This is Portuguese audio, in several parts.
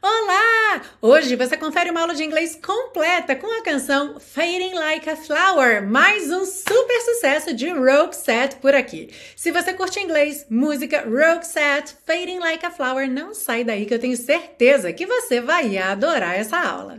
Olá! Hoje você confere uma aula de inglês completa com a canção Fading Like a Flower, mais um super sucesso de Roxette por aqui. Se você curte inglês, música Roxette, Fading Like a Flower, não sai daí que eu tenho certeza que você vai adorar essa aula.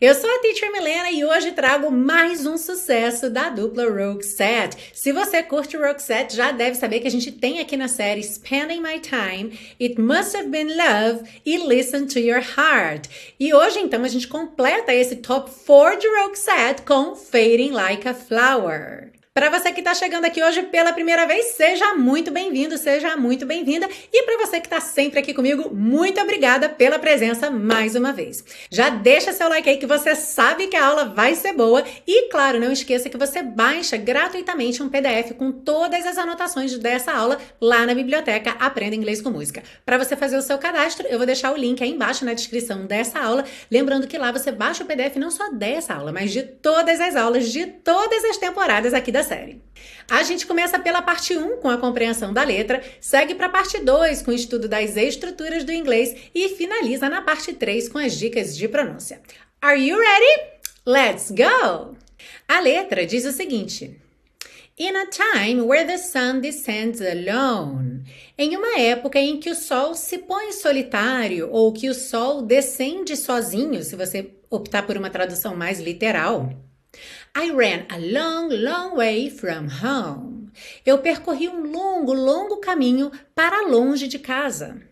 Eu sou a Teacher Milena e hoje trago mais um sucesso da dupla Roxette. Se você curte Roxette, já deve saber que a gente tem aqui na série Spending My Time, It Must Have Been Love e Listen to Your Heart. E hoje, então, a gente completa esse top 4 de Roxette com Fading Like a Flower. Para você que está chegando aqui hoje pela primeira vez, seja muito bem-vindo, seja muito bem-vinda. E para você que está sempre aqui comigo, muito obrigada pela presença mais uma vez. Já deixa seu like aí que você sabe que a aula vai ser boa. E claro, não esqueça que você baixa gratuitamente um PDF com todas as anotações dessa aula lá na biblioteca Aprenda Inglês com Música. Para você fazer o seu cadastro, eu vou deixar o link aí embaixo na descrição dessa aula. Lembrando que lá você baixa o PDF não só dessa aula, mas de todas as aulas de todas as temporadas aqui da série. A gente começa pela parte 1 com a compreensão da letra, segue para a parte 2 com o estudo das estruturas do inglês e finaliza na parte 3 com as dicas de pronúncia. Are you ready? Let's go! A letra diz o seguinte: In a time where the sun descends alone. Em uma época em que o sol se põe solitário ou que o sol descende sozinho, se você optar por uma tradução mais literal. I ran a long, long way from home. Eu percorri um longo, longo caminho para longe de casa.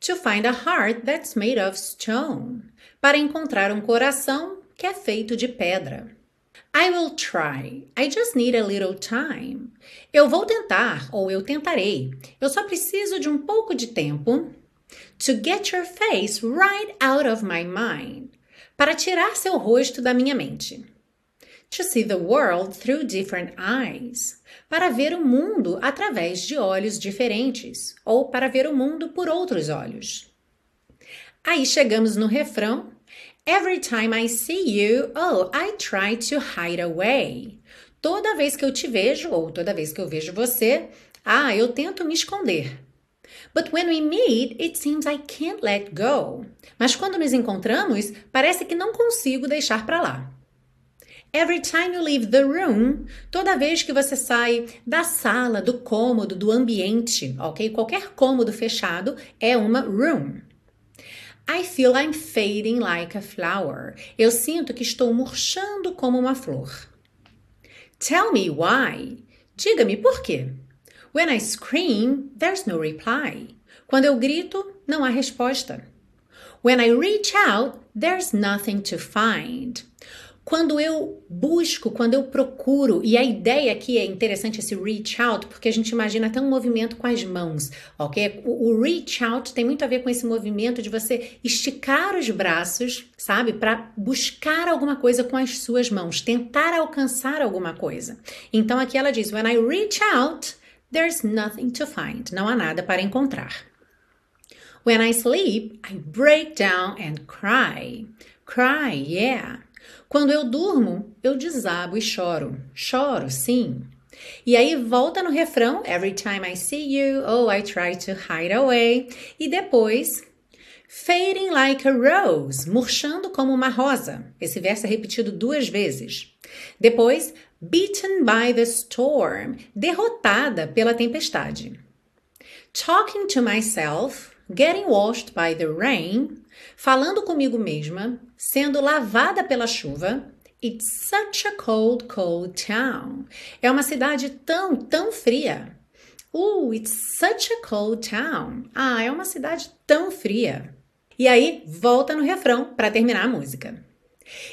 To find a heart that's made of stone. Para encontrar um coração que é feito de pedra. I will try. I just need a little time. Eu vou tentar ou eu tentarei. Eu só preciso de um pouco de tempo. To get your face right out of my mind. Para tirar seu rosto da minha mente to see the world through different eyes, para ver o mundo através de olhos diferentes, ou para ver o mundo por outros olhos. Aí chegamos no refrão. Every time I see you, oh, I try to hide away. Toda vez que eu te vejo, ou toda vez que eu vejo você, ah, eu tento me esconder. But when we meet, it seems I can't let go. Mas quando nos encontramos, parece que não consigo deixar para lá. Every time you leave the room, toda vez que você sai da sala, do cômodo, do ambiente, ok? Qualquer cômodo fechado é uma room. I feel I'm fading like a flower. Eu sinto que estou murchando como uma flor. Tell me why. Diga-me por quê. When I scream, there's no reply. Quando eu grito, não há resposta. When I reach out, there's nothing to find. Quando eu busco, quando eu procuro, e a ideia aqui é interessante esse reach out, porque a gente imagina até um movimento com as mãos, ok? O, o reach out tem muito a ver com esse movimento de você esticar os braços, sabe? Para buscar alguma coisa com as suas mãos, tentar alcançar alguma coisa. Então aqui ela diz: When I reach out, there's nothing to find. Não há nada para encontrar. When I sleep, I break down and cry. Cry, yeah. Quando eu durmo, eu desabo e choro. Choro, sim. E aí volta no refrão, every time I see you, oh, I try to hide away. E depois, fading like a rose, murchando como uma rosa. Esse verso é repetido duas vezes. Depois, beaten by the storm, derrotada pela tempestade. Talking to myself, getting washed by the rain, falando comigo mesma, sendo lavada pela chuva. It's such a cold, cold town. É uma cidade tão, tão fria. Uh, it's such a cold town. Ah, é uma cidade tão fria. E aí, volta no refrão para terminar a música.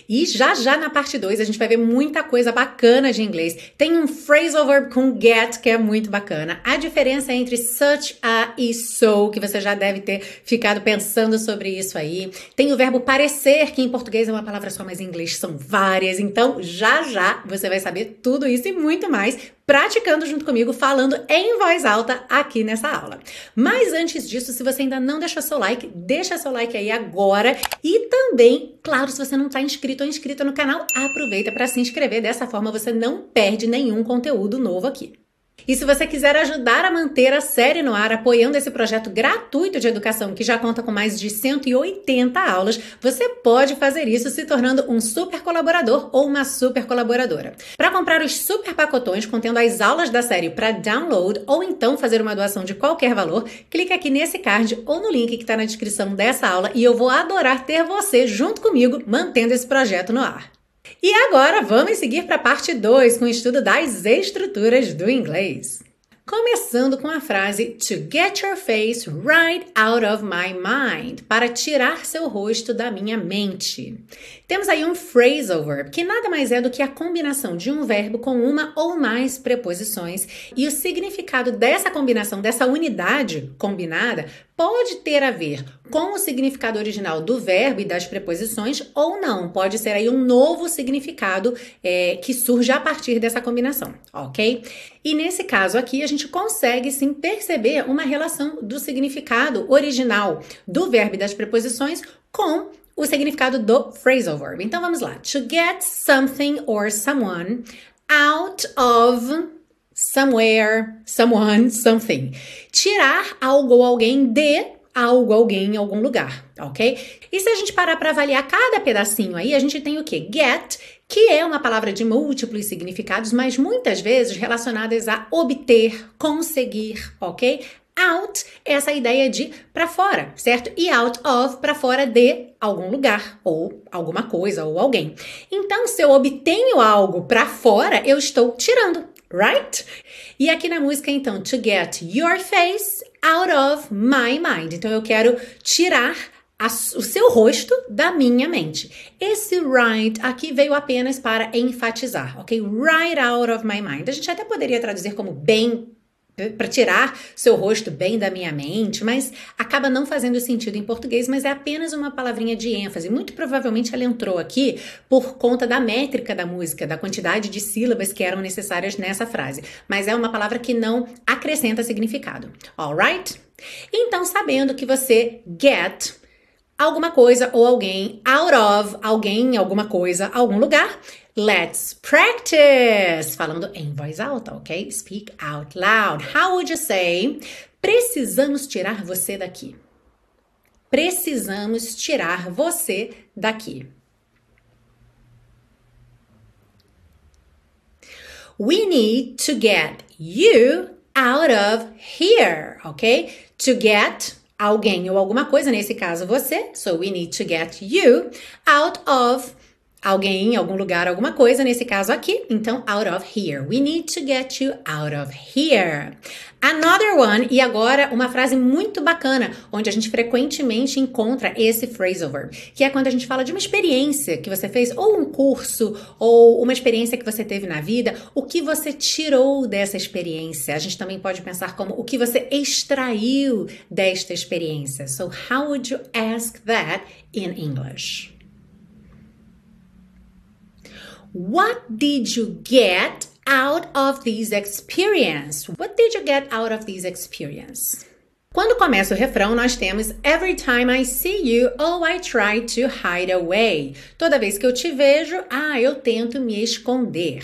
E já já na parte 2 a gente vai ver muita coisa bacana de inglês. Tem um phrasal verb com get que é muito bacana. A diferença entre such a e so, que você já deve ter ficado pensando sobre isso aí. Tem o verbo parecer, que em português é uma palavra só, mas em inglês são várias. Então, já já você vai saber tudo isso e muito mais praticando junto comigo, falando em voz alta aqui nessa aula. Mas antes disso, se você ainda não deixou seu like, deixa seu like aí agora e também, claro, se você não está inscrito ou inscrita no canal, aproveita para se inscrever. Dessa forma você não perde nenhum conteúdo novo aqui. E se você quiser ajudar a manter a série no ar, apoiando esse projeto gratuito de educação que já conta com mais de 180 aulas, você pode fazer isso se tornando um super colaborador ou uma super colaboradora. Para comprar os super pacotões contendo as aulas da série para download ou então fazer uma doação de qualquer valor, clique aqui nesse card ou no link que está na descrição dessa aula e eu vou adorar ter você junto comigo mantendo esse projeto no ar. E agora vamos seguir para a parte 2 com o estudo das estruturas do inglês. Começando com a frase to get your face right out of my mind, para tirar seu rosto da minha mente. Temos aí um phrasal verb, que nada mais é do que a combinação de um verbo com uma ou mais preposições, e o significado dessa combinação, dessa unidade combinada, pode ter a ver com o significado original do verbo e das preposições ou não. Pode ser aí um novo significado é, que surge a partir dessa combinação, ok? E nesse caso aqui, a gente consegue sim perceber uma relação do significado original do verbo e das preposições com o significado do phrasal verb. Então vamos lá. To get something or someone out of somewhere, someone, something. Tirar algo ou alguém de algo, alguém em algum lugar, ok? E se a gente parar para avaliar cada pedacinho aí, a gente tem o que? Get, que é uma palavra de múltiplos significados, mas muitas vezes relacionadas a obter, conseguir, ok? Out é essa ideia de para fora, certo? E out of para fora de algum lugar ou alguma coisa ou alguém. Então, se eu obtenho algo para fora, eu estou tirando, right? E aqui na música, então, to get your face out of my mind. Então, eu quero tirar o seu rosto da minha mente. Esse right aqui veio apenas para enfatizar, ok? Right out of my mind. A gente até poderia traduzir como bem para tirar seu rosto bem da minha mente, mas acaba não fazendo sentido em português, mas é apenas uma palavrinha de ênfase. Muito provavelmente ela entrou aqui por conta da métrica da música, da quantidade de sílabas que eram necessárias nessa frase, mas é uma palavra que não acrescenta significado. Alright? Então, sabendo que você get alguma coisa ou alguém out of alguém, alguma coisa, algum lugar, Let's practice! Falando em voz alta, ok? Speak out loud. How would you say? Precisamos tirar você daqui. Precisamos tirar você daqui. We need to get you out of here, ok? To get alguém ou alguma coisa, nesse caso você. So we need to get you out of alguém, algum lugar, alguma coisa, nesse caso aqui, então out of here. We need to get you out of here. Another one, e agora uma frase muito bacana, onde a gente frequentemente encontra esse phrasal verb, que é quando a gente fala de uma experiência que você fez, ou um curso, ou uma experiência que você teve na vida, o que você tirou dessa experiência. A gente também pode pensar como o que você extraiu desta experiência. So, how would you ask that in English? What did you get out of this experience? What did you get out of this experience? Quando começa o refrão, nós temos Every time I see you, oh, I try to hide away. Toda vez que eu te vejo, ah, eu tento me esconder.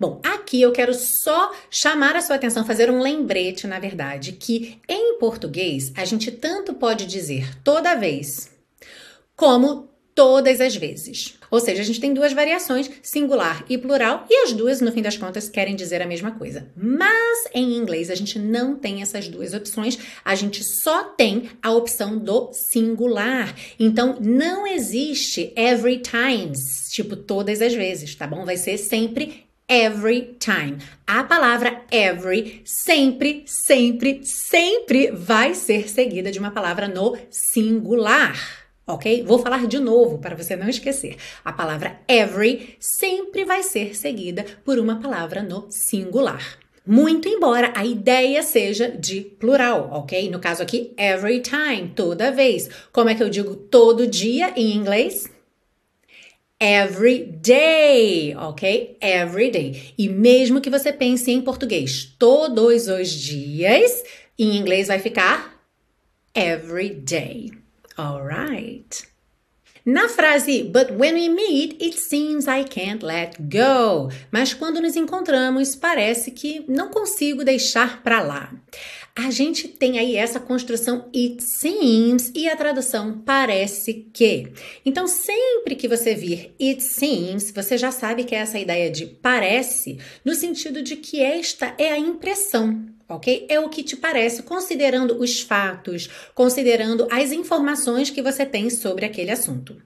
Bom, aqui eu quero só chamar a sua atenção, fazer um lembrete, na verdade, que em português a gente tanto pode dizer toda vez como todas as vezes. Ou seja, a gente tem duas variações, singular e plural, e as duas, no fim das contas, querem dizer a mesma coisa. Mas em inglês a gente não tem essas duas opções, a gente só tem a opção do singular. Então não existe every times, tipo todas as vezes, tá bom? Vai ser sempre every time. A palavra every sempre, sempre, sempre vai ser seguida de uma palavra no singular ok? Vou falar de novo para você não esquecer. A palavra every sempre vai ser seguida por uma palavra no singular. Muito embora a ideia seja de plural, ok? No caso aqui, every time, toda vez. Como é que eu digo todo dia em inglês? every day, ok? Every day. E mesmo que você pense em português todos os dias, em inglês vai ficar every day. Alright. Na frase But when we meet, it seems I can't let go. Mas quando nos encontramos, parece que não consigo deixar para lá. A gente tem aí essa construção it seems e a tradução parece que. Então, sempre que você vir it seems, você já sabe que é essa ideia de parece, no sentido de que esta é a impressão ok? É o que te parece, considerando os fatos, considerando as informações que você tem sobre aquele assunto.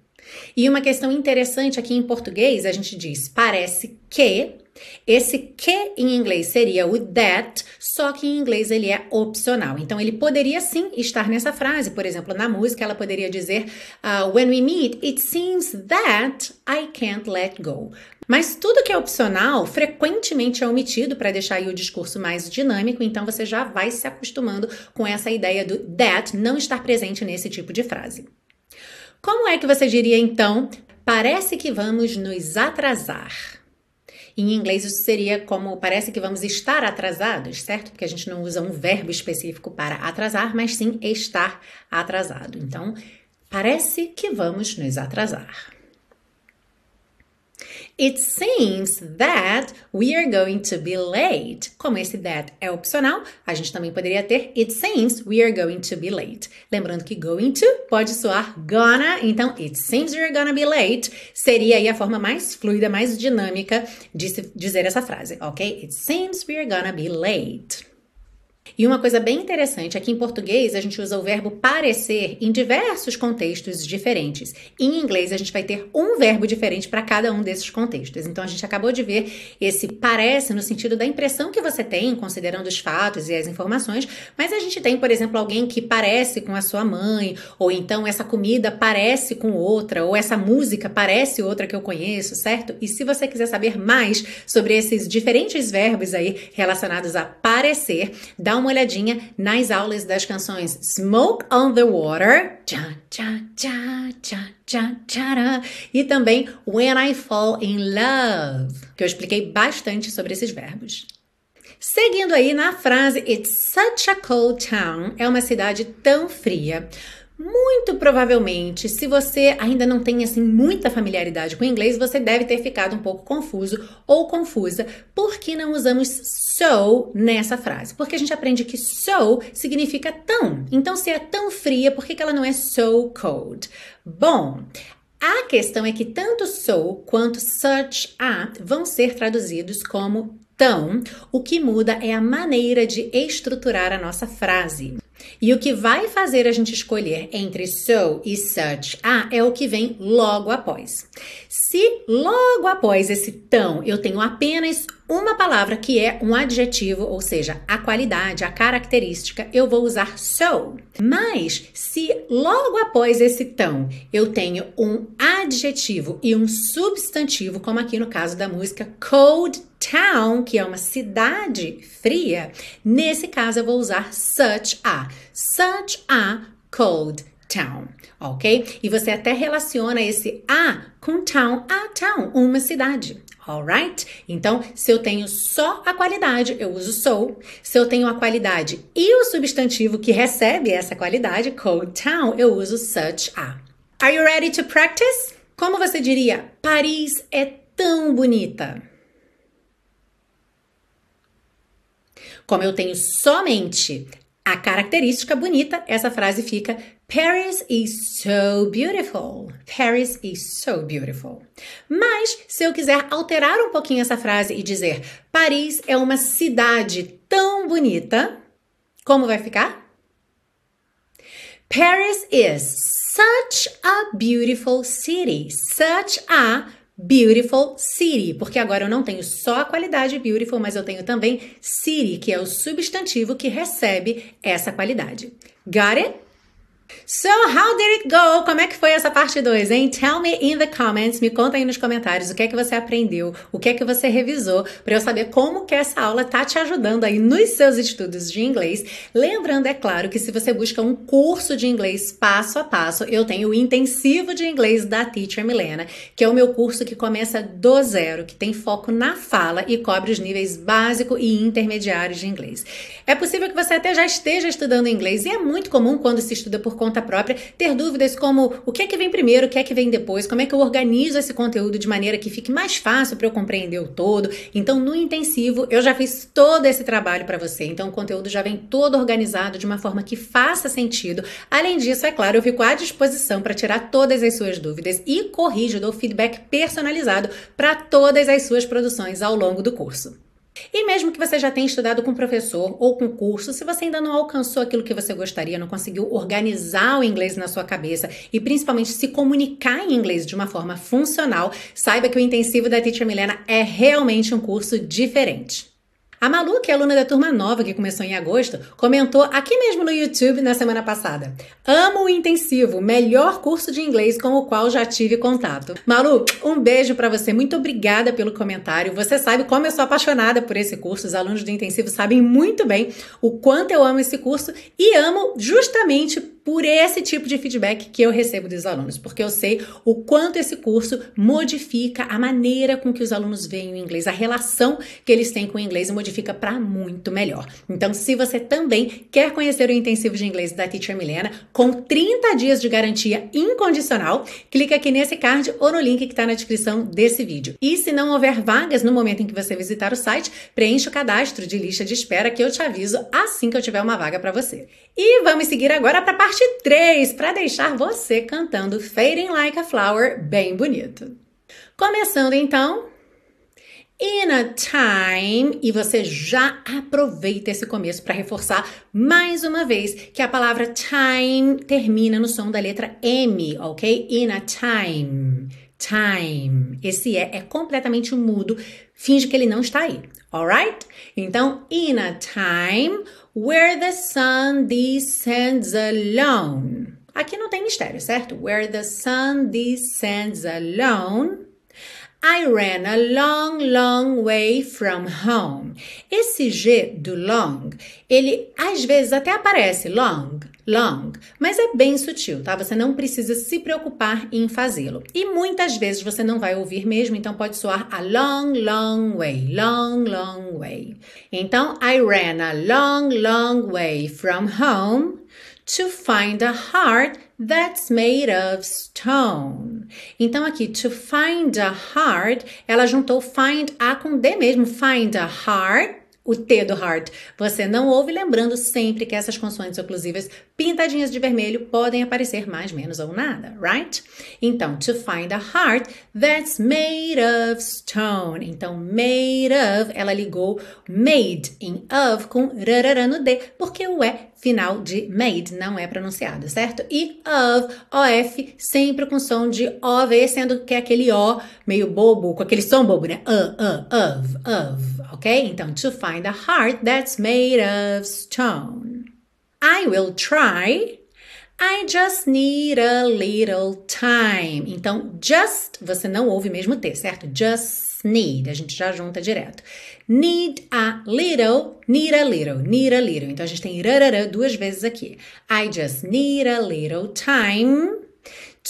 E uma questão interessante aqui em português, a gente diz parece que. Esse que em inglês seria o that, só que em inglês ele é opcional. Então ele poderia sim estar nessa frase. Por exemplo, na música ela poderia dizer uh, When we meet, it seems that I can't let go. Mas tudo que é opcional frequentemente é omitido para deixar aí o discurso mais dinâmico, então você já vai se acostumando com essa ideia do that não estar presente nesse tipo de frase. Como é que você diria então? Parece que vamos nos atrasar. Em inglês isso seria como parece que vamos estar atrasados, certo? Porque a gente não usa um verbo específico para atrasar, mas sim estar atrasado. Então, parece que vamos nos atrasar. It seems that we are going to be late. Como esse that é opcional, a gente também poderia ter It seems we are going to be late. Lembrando que going to pode soar gonna, então It seems we are gonna be late seria aí a forma mais fluida, mais dinâmica de dizer essa frase, ok? It seems we are gonna be late. E uma coisa bem interessante é que em português a gente usa o verbo parecer em diversos contextos diferentes. Em inglês a gente vai ter um verbo diferente para cada um desses contextos. Então a gente acabou de ver esse parece no sentido da impressão que você tem, considerando os fatos e as informações, mas a gente tem, por exemplo, alguém que parece com a sua mãe, ou então essa comida parece com outra, ou essa música parece outra que eu conheço, certo? E se você quiser saber mais sobre esses diferentes verbos aí relacionados a parecer, dá uma olhadinha nas aulas das canções Smoke on the Water tcha, tcha, tcha, tcha, tcha, tcha, e também When I Fall in Love, que eu expliquei bastante sobre esses verbos. Seguindo aí na frase It's such a cold town, é uma cidade tão fria. Muito provavelmente, se você ainda não tem assim muita familiaridade com o inglês, você deve ter ficado um pouco confuso ou confusa porque não usamos so nessa frase. Porque a gente aprende que so significa tão. Então, se é tão fria, por que, que ela não é so cold? Bom, a questão é que tanto so quanto such a vão ser traduzidos como tão. O que muda é a maneira de estruturar a nossa frase. E o que vai fazer a gente escolher entre so e such a é o que vem logo após. Se logo após esse tão eu tenho apenas uma palavra que é um adjetivo, ou seja, a qualidade, a característica, eu vou usar so. Mas se logo após esse tão eu tenho um adjetivo e um substantivo, como aqui no caso da música Cold Town, que é uma cidade fria, nesse caso eu vou usar such a. Such a cold town, ok? E você até relaciona esse a com town, a town, uma cidade. Alright? Então, se eu tenho só a qualidade, eu uso so. Se eu tenho a qualidade e o substantivo que recebe essa qualidade, cold town, eu uso such a. Are you ready to practice? Como você diria? Paris é tão bonita. Como eu tenho somente a característica bonita, essa frase fica Paris is so beautiful. Paris is so beautiful. Mas se eu quiser alterar um pouquinho essa frase e dizer Paris é uma cidade tão bonita, como vai ficar? Paris is such a beautiful city. Such a Beautiful City, porque agora eu não tenho só a qualidade beautiful, mas eu tenho também city, que é o substantivo que recebe essa qualidade. Got it? So, how did it go? Como é que foi essa parte 2, hein? Tell me in the comments, me conta aí nos comentários o que é que você aprendeu, o que é que você revisou, para eu saber como que essa aula tá te ajudando aí nos seus estudos de inglês. Lembrando, é claro, que se você busca um curso de inglês passo a passo, eu tenho o intensivo de inglês da Teacher Milena, que é o meu curso que começa do zero, que tem foco na fala e cobre os níveis básico e intermediários de inglês. É possível que você até já esteja estudando inglês e é muito comum quando se estuda por conta própria, ter dúvidas como o que é que vem primeiro, o que é que vem depois, como é que eu organizo esse conteúdo de maneira que fique mais fácil para eu compreender o todo. Então, no intensivo, eu já fiz todo esse trabalho para você. Então, o conteúdo já vem todo organizado de uma forma que faça sentido. Além disso, é claro, eu fico à disposição para tirar todas as suas dúvidas e corrijo, dou feedback personalizado para todas as suas produções ao longo do curso. E mesmo que você já tenha estudado com professor ou com curso, se você ainda não alcançou aquilo que você gostaria, não conseguiu organizar o inglês na sua cabeça e principalmente se comunicar em inglês de uma forma funcional, saiba que o intensivo da Teacher Milena é realmente um curso diferente. A Malu, que é aluna da turma nova que começou em agosto, comentou aqui mesmo no YouTube na semana passada. Amo o intensivo, melhor curso de inglês com o qual já tive contato. Malu, um beijo para você. Muito obrigada pelo comentário. Você sabe como eu sou apaixonada por esse curso. Os alunos do intensivo sabem muito bem o quanto eu amo esse curso e amo justamente por esse tipo de feedback que eu recebo dos alunos, porque eu sei o quanto esse curso modifica a maneira com que os alunos veem o inglês, a relação que eles têm com o inglês modifica para muito melhor. Então, se você também quer conhecer o intensivo de inglês da Teacher Milena, com 30 dias de garantia incondicional, clica aqui nesse card ou no link que está na descrição desse vídeo. E se não houver vagas no momento em que você visitar o site, preencha o cadastro de lista de espera que eu te aviso assim que eu tiver uma vaga para você. E vamos seguir agora para a parte 3, para deixar você cantando Fading Like a Flower bem bonito. Começando então in a time, e você já aproveita esse começo para reforçar mais uma vez que a palavra time termina no som da letra M, ok? In a time. Time. Esse é é completamente mudo, finge que ele não está aí, alright? Então, in a time where the sun descends alone. Aqui não tem mistério, certo? Where the sun descends alone. I ran a long, long way from home. Esse G do long, ele às vezes até aparece long, long, mas é bem sutil, tá? Você não precisa se preocupar em fazê-lo. E muitas vezes você não vai ouvir mesmo, então pode soar a long, long way, long, long way. Então, I ran a long, long way from home to find a heart that's made of stone. Então aqui, to find a heart, ela juntou find a com D mesmo, find a heart o T do heart você não ouve, lembrando sempre que essas consoantes oclusivas pintadinhas de vermelho podem aparecer mais, menos ou nada, right? Então, to find a heart that's made of stone. Então, made of, ela ligou made em of com rarara no D, porque o E final de made não é pronunciado, certo? E of, OF, sempre com som de OV, sendo que é aquele O meio bobo, com aquele som bobo, né? Uh, uh, of, of, ok? Então, to find a heart that's made of stone. I will try. I just need a little time. Então, just, você não ouve mesmo T, certo? Just need, a gente já junta direto. Need a little, need a little, need a little. Então, a gente tem rarara duas vezes aqui. I just need a little time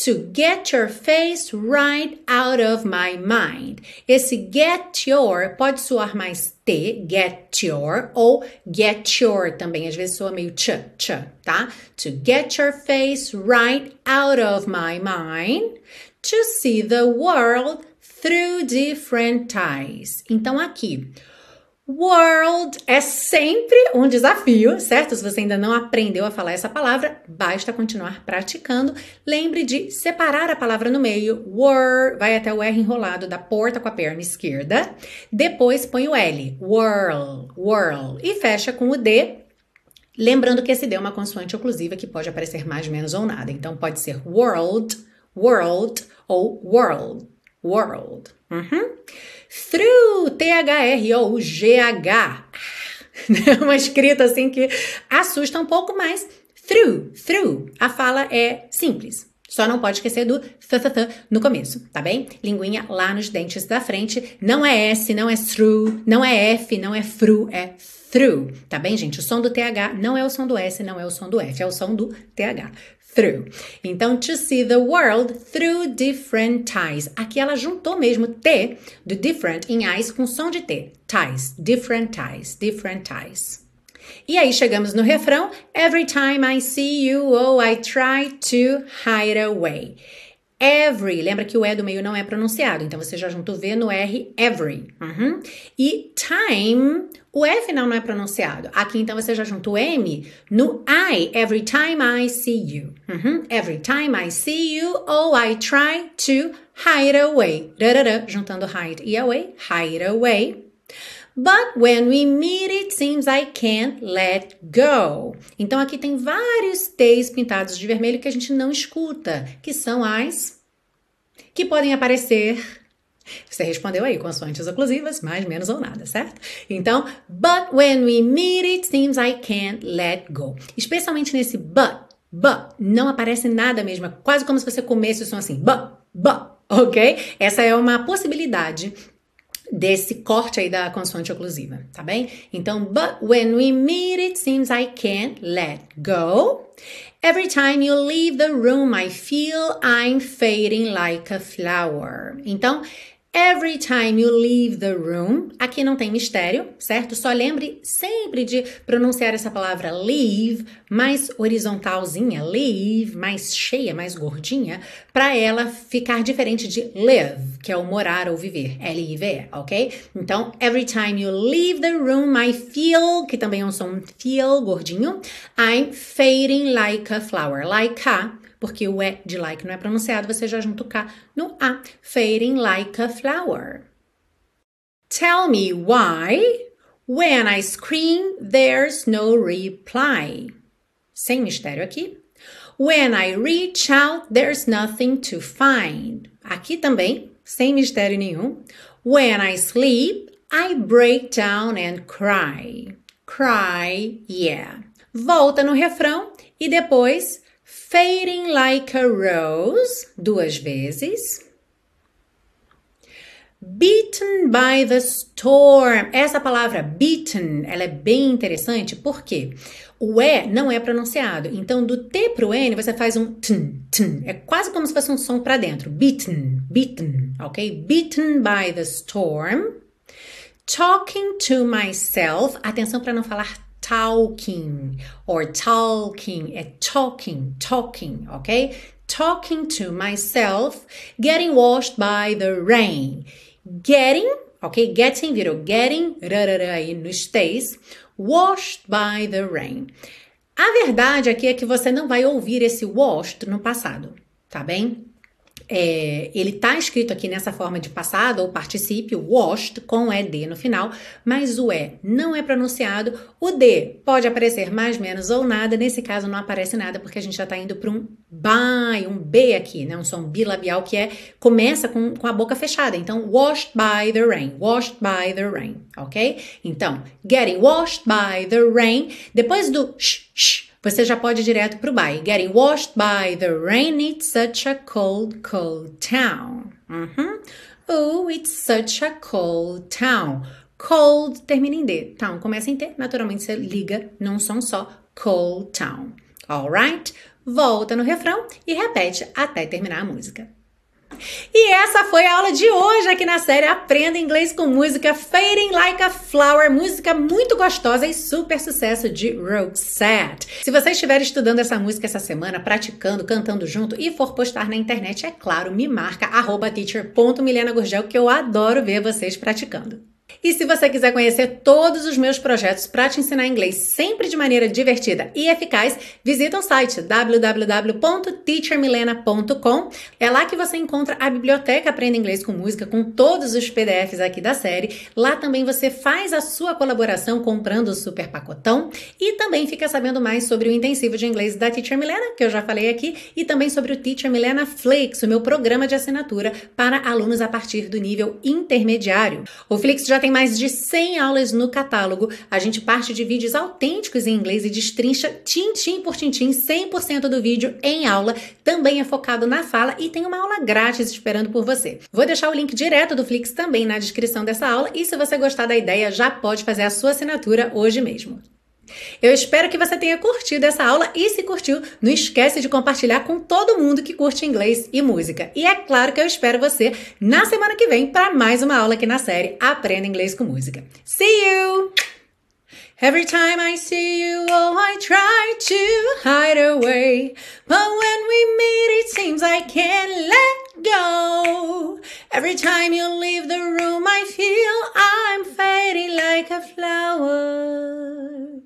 to get your face right out of my mind. Esse get your pode soar mais T, get your, ou get your também, às vezes soa meio ch, ch, tá? To get your face right out of my mind, to see the world through different eyes. Então aqui, World é sempre um desafio, certo? Se você ainda não aprendeu a falar essa palavra, basta continuar praticando. Lembre de separar a palavra no meio. Wor, vai até o R enrolado da porta com a perna esquerda. Depois põe o L. Whirl, whirl. E fecha com o D. Lembrando que esse D é uma consoante oclusiva que pode aparecer mais, menos ou nada. Então pode ser world, world ou world, world. Uhum. Through, T-H-R-O-G-H. Uma escrita assim que assusta um pouco mais. through, through. A fala é simples. Só não pode esquecer do th, th, th no começo, tá bem? Linguinha lá nos dentes da frente. Não é S, não é through, não é F, não é through, é through, tá bem, gente? O som do TH não é o som do S, não é o som do F, é o som do TH. Through. Então, to see the world through different ties. Aqui ela juntou mesmo T do different em eyes com som de T. Ties, different ties, different ties. E aí chegamos no refrão: Every time I see you, oh, I try to hide away. Every, lembra que o E do meio não é pronunciado, então você já junta o V no R, every. Uhum. E time, o E final não é pronunciado. Aqui então você já junta o M no I, every time I see you. Uhum. Every time I see you, oh, I try to hide away. Rarara, juntando hide e away, hide away. But when we meet, it seems I can't let go. Então aqui tem vários T's pintados de vermelho que a gente não escuta, que são as que podem aparecer. Você respondeu aí, consoantes oclusivas, mais, menos ou nada, certo? Então, but when we meet, it seems I can't let go. Especialmente nesse but, but, não aparece nada mesmo, é quase como se você comesse o som assim, but, but, ok? Essa é uma possibilidade desse corte aí da consoante oclusiva, tá bem? Então, but when we meet, it seems I can't let go. Every time you leave the room, I feel I'm fading like a flower. Então, Every time you leave the room, aqui não tem mistério, certo? Só lembre sempre de pronunciar essa palavra leave mais horizontalzinha, leave, mais cheia, mais gordinha, para ela ficar diferente de live, que é o morar ou viver, L-I-V, ok? Então, every time you leave the room, I feel, que também é um som feel gordinho, I'm fading like a flower, like a porque o E de like não é pronunciado, você já junta o K no A. Fading like a flower. Tell me why, when I scream, there's no reply. Sem mistério aqui. When I reach out, there's nothing to find. Aqui também, sem mistério nenhum. When I sleep, I break down and cry. Cry, yeah. Volta no refrão e depois Fading like a rose, duas vezes. Beaten by the storm. Essa palavra beaten, ela é bem interessante porque o E não é pronunciado. Então, do T para o N, você faz um tn, tn. É quase como se fosse um som para dentro. Beaten, beaten, ok? Beaten by the storm. Talking to myself. Atenção para não falar talking or talking, é talking, talking, ok? Talking to myself, getting washed by the rain. Getting, ok? Getting virou getting, rarara aí no stays, washed by the rain. A verdade aqui é que você não vai ouvir esse washed no passado, tá bem? É, ele está escrito aqui nessa forma de passado ou particípio, washed, com ED no final, mas o E não é pronunciado. O D pode aparecer mais, menos ou nada. Nesse caso, não aparece nada porque a gente já está indo para um by, um B aqui, né? Um som bilabial que é começa com, com a boca fechada. Então, washed by the rain, washed by the rain, ok? Então, getting washed by the rain. Depois do sh, sh você já pode ir direto para o by. Getting washed by the rain, it's such a cold, cold town. Uhum. Oh, it's such a cold town. Cold termina em D. Town começa em T, naturalmente você liga num som só. Cold town. Alright? Volta no refrão e repete até terminar a música. E essa foi a aula de hoje aqui na série Aprenda Inglês com Música Fading Like a Flower, música muito gostosa e super sucesso de Roxette. Se você estiver estudando essa música essa semana, praticando, cantando junto e for postar na internet, é claro, me marca teacher.milenagurgel que eu adoro ver vocês praticando. E se você quiser conhecer todos os meus projetos para te ensinar inglês sempre de maneira divertida e eficaz, visita o site www.teachermilena.com. É lá que você encontra a biblioteca Aprenda Inglês com Música com todos os PDFs aqui da série. Lá também você faz a sua colaboração comprando o super pacotão e também fica sabendo mais sobre o intensivo de inglês da Teacher Milena, que eu já falei aqui, e também sobre o Teacher Milena Flix, o meu programa de assinatura para alunos a partir do nível intermediário. O Flix já tem tem mais de 100 aulas no catálogo. A gente parte de vídeos autênticos em inglês e destrincha tintim por tintim 100% do vídeo em aula. Também é focado na fala e tem uma aula grátis esperando por você. Vou deixar o link direto do Flix também na descrição dessa aula e se você gostar da ideia, já pode fazer a sua assinatura hoje mesmo. Eu espero que você tenha curtido essa aula e se curtiu, não esquece de compartilhar com todo mundo que curte inglês e música. E é claro que eu espero você na semana que vem para mais uma aula aqui na série Aprenda Inglês com Música. See you! Every time I see you, oh, I try to hide away. But when we meet, it seems I can't let go. Every time you leave the room, I feel I'm fading like a flower.